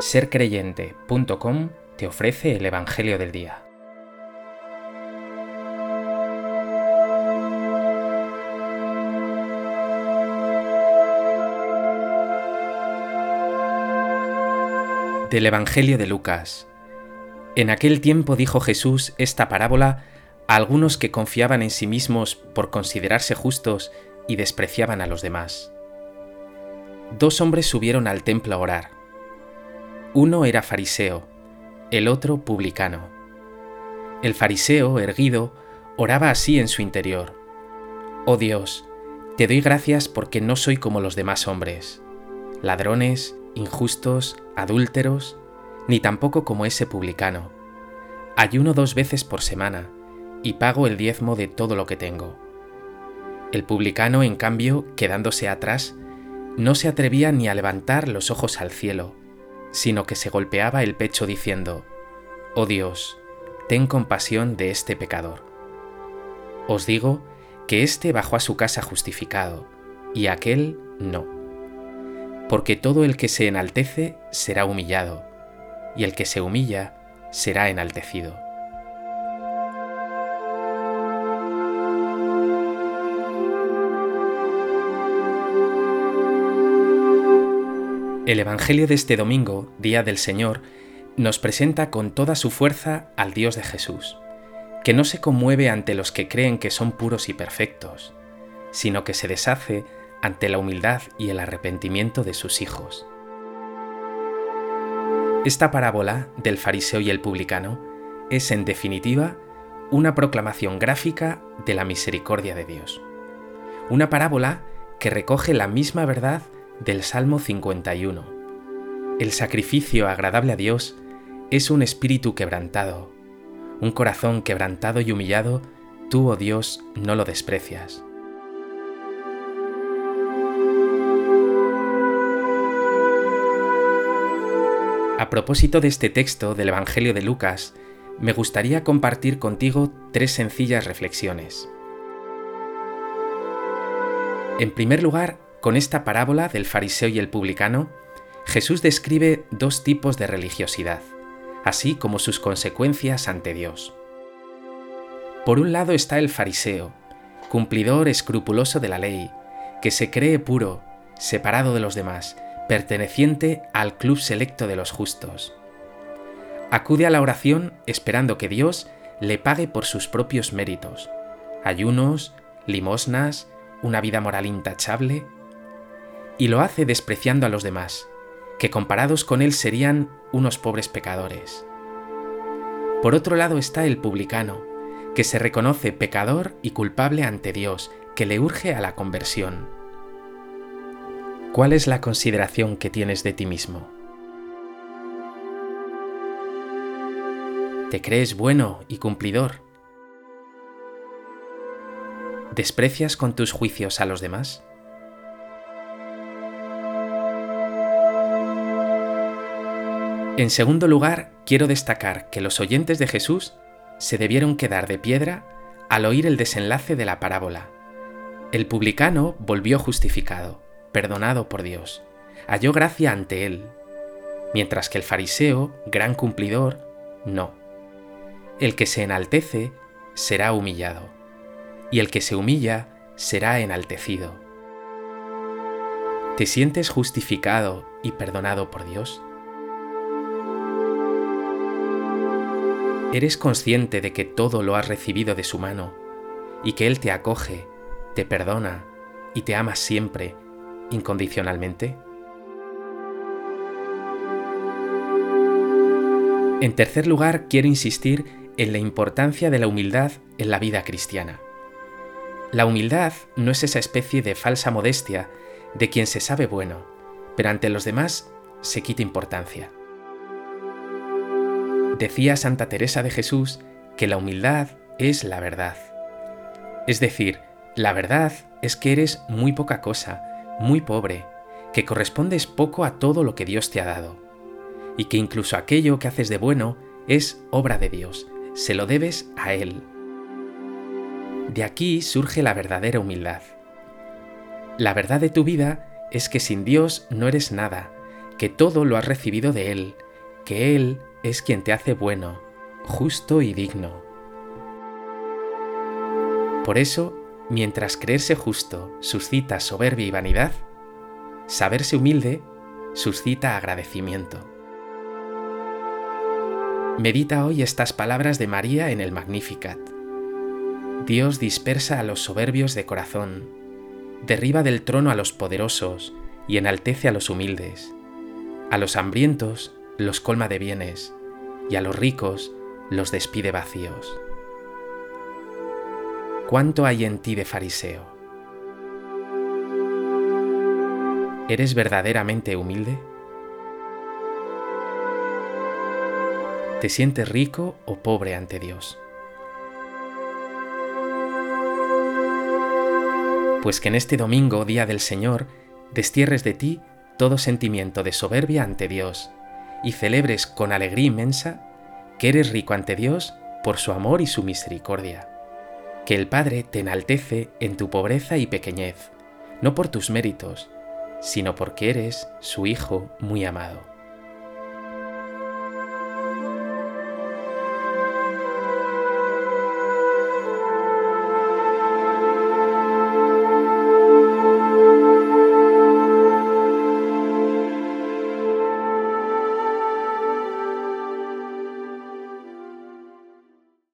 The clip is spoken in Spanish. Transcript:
sercreyente.com te ofrece el Evangelio del Día. Del Evangelio de Lucas. En aquel tiempo dijo Jesús esta parábola a algunos que confiaban en sí mismos por considerarse justos y despreciaban a los demás. Dos hombres subieron al templo a orar uno era fariseo, el otro publicano. El fariseo, erguido, oraba así en su interior. Oh Dios, te doy gracias porque no soy como los demás hombres, ladrones, injustos, adúlteros, ni tampoco como ese publicano. Ayuno dos veces por semana y pago el diezmo de todo lo que tengo. El publicano, en cambio, quedándose atrás, no se atrevía ni a levantar los ojos al cielo, sino que se golpeaba el pecho diciendo, Oh Dios, ten compasión de este pecador. Os digo que éste bajó a su casa justificado, y aquel no. Porque todo el que se enaltece será humillado, y el que se humilla será enaltecido. El Evangelio de este domingo, Día del Señor, nos presenta con toda su fuerza al Dios de Jesús, que no se conmueve ante los que creen que son puros y perfectos, sino que se deshace ante la humildad y el arrepentimiento de sus hijos. Esta parábola del fariseo y el publicano es, en definitiva, una proclamación gráfica de la misericordia de Dios. Una parábola que recoge la misma verdad del Salmo 51. El sacrificio agradable a Dios es un espíritu quebrantado. Un corazón quebrantado y humillado, tú, oh Dios, no lo desprecias. A propósito de este texto del Evangelio de Lucas, me gustaría compartir contigo tres sencillas reflexiones. En primer lugar, con esta parábola del fariseo y el publicano, Jesús describe dos tipos de religiosidad, así como sus consecuencias ante Dios. Por un lado está el fariseo, cumplidor escrupuloso de la ley, que se cree puro, separado de los demás, perteneciente al club selecto de los justos. Acude a la oración esperando que Dios le pague por sus propios méritos, ayunos, limosnas, una vida moral intachable, y lo hace despreciando a los demás, que comparados con él serían unos pobres pecadores. Por otro lado está el publicano, que se reconoce pecador y culpable ante Dios, que le urge a la conversión. ¿Cuál es la consideración que tienes de ti mismo? ¿Te crees bueno y cumplidor? ¿Desprecias con tus juicios a los demás? En segundo lugar, quiero destacar que los oyentes de Jesús se debieron quedar de piedra al oír el desenlace de la parábola. El publicano volvió justificado, perdonado por Dios, halló gracia ante él, mientras que el fariseo, gran cumplidor, no. El que se enaltece será humillado, y el que se humilla será enaltecido. ¿Te sientes justificado y perdonado por Dios? ¿Eres consciente de que todo lo has recibido de su mano y que Él te acoge, te perdona y te ama siempre, incondicionalmente? En tercer lugar, quiero insistir en la importancia de la humildad en la vida cristiana. La humildad no es esa especie de falsa modestia de quien se sabe bueno, pero ante los demás se quita importancia. Decía Santa Teresa de Jesús que la humildad es la verdad. Es decir, la verdad es que eres muy poca cosa, muy pobre, que correspondes poco a todo lo que Dios te ha dado, y que incluso aquello que haces de bueno es obra de Dios, se lo debes a Él. De aquí surge la verdadera humildad. La verdad de tu vida es que sin Dios no eres nada, que todo lo has recibido de Él, que Él es quien te hace bueno, justo y digno. Por eso, mientras creerse justo suscita soberbia y vanidad, saberse humilde suscita agradecimiento. Medita hoy estas palabras de María en el Magnificat. Dios dispersa a los soberbios de corazón, derriba del trono a los poderosos y enaltece a los humildes. A los hambrientos los colma de bienes y a los ricos los despide vacíos. ¿Cuánto hay en ti de fariseo? ¿Eres verdaderamente humilde? ¿Te sientes rico o pobre ante Dios? Pues que en este domingo, día del Señor, destierres de ti todo sentimiento de soberbia ante Dios y celebres con alegría inmensa que eres rico ante Dios por su amor y su misericordia. Que el Padre te enaltece en tu pobreza y pequeñez, no por tus méritos, sino porque eres su Hijo muy amado.